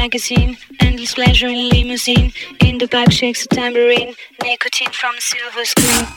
magazine, endless pleasure in limousine. In the back shakes a tambourine, nicotine from silver screen.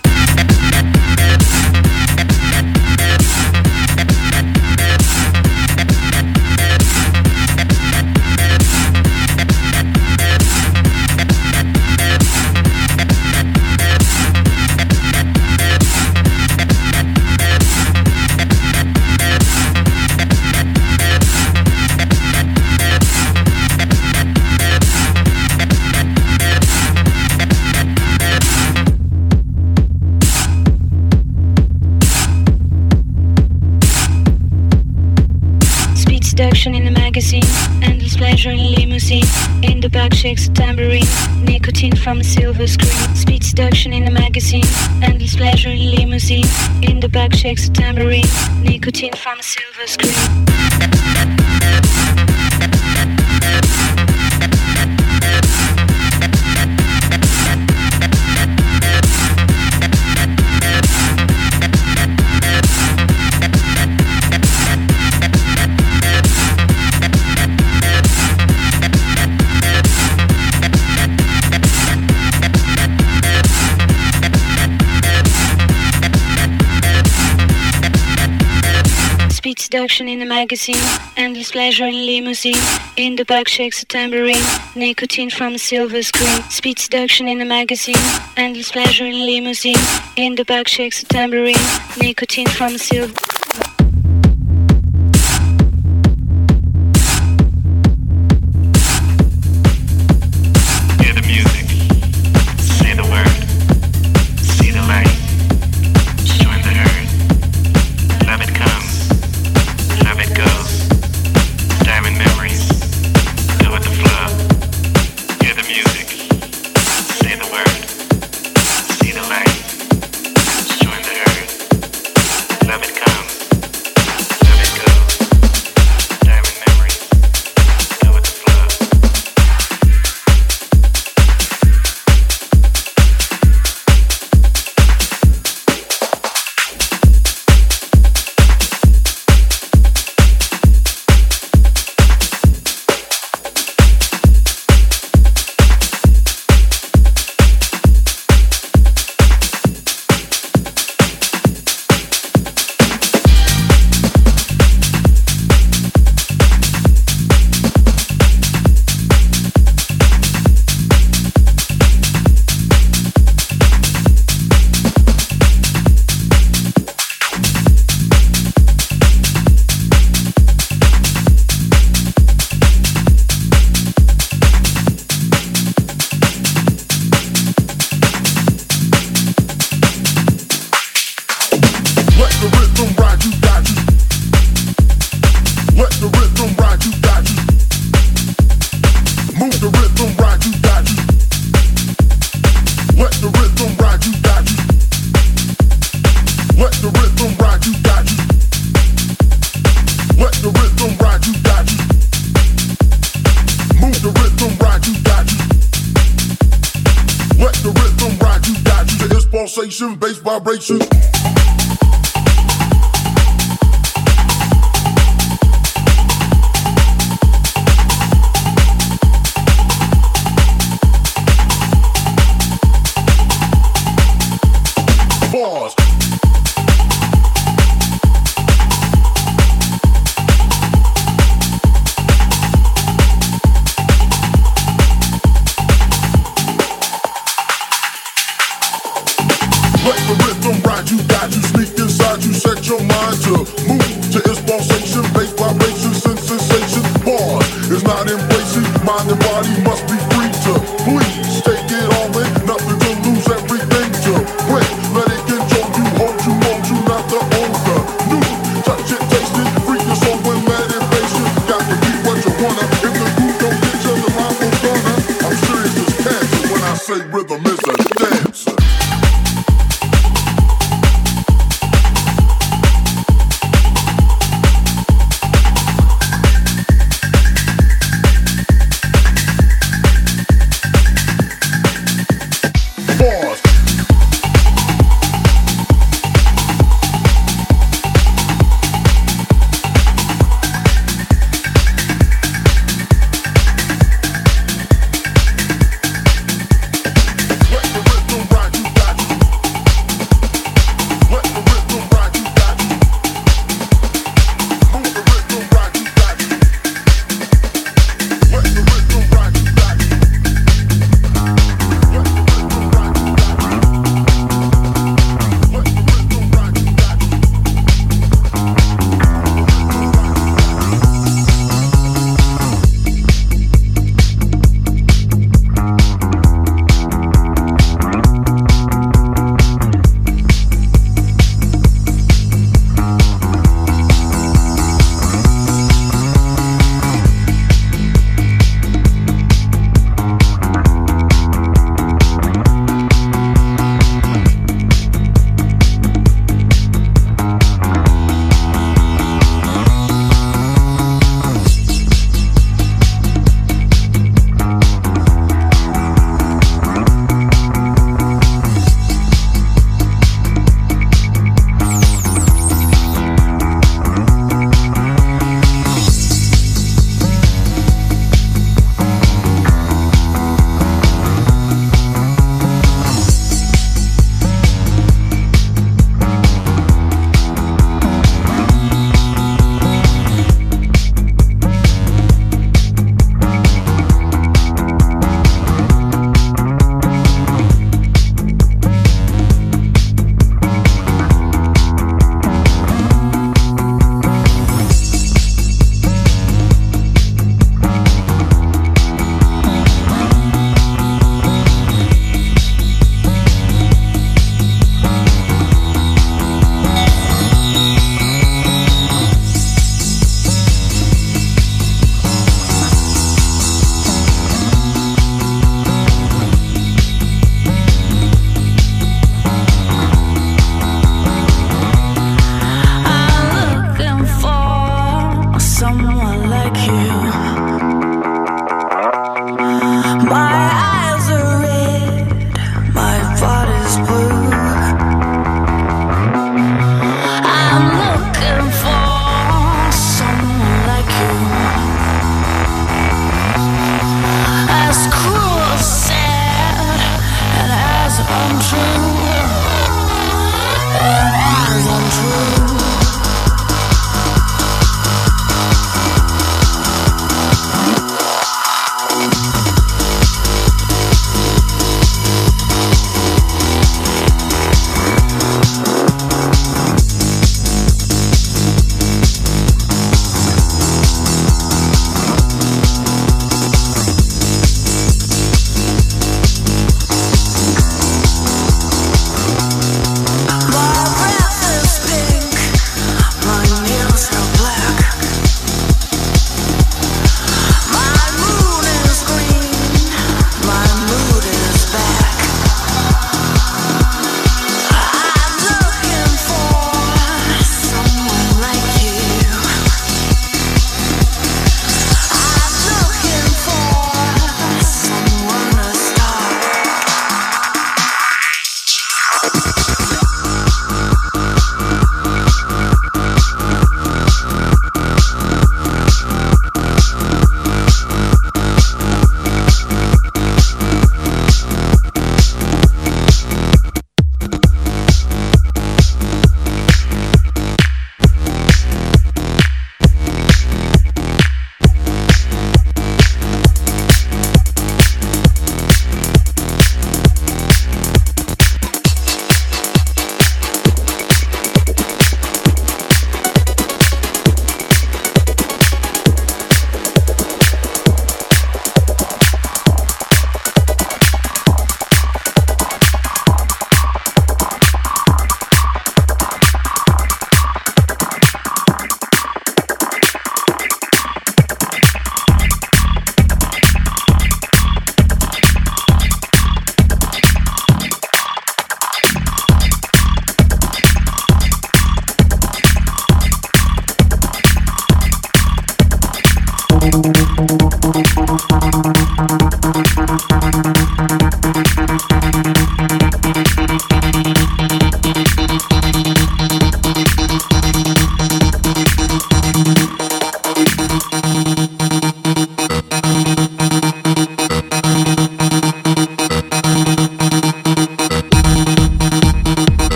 From a silver screen. Speed seduction in the magazine, endless pleasure in limousine. In the back shakes a tambourine, nicotine from a silver screen. Magazine, endless pleasure in limousine. In the back shakes a tambourine, nicotine from a silver screen. Speed seduction in a magazine, endless pleasure in limousine. In the back shakes a tambourine, nicotine from a silver.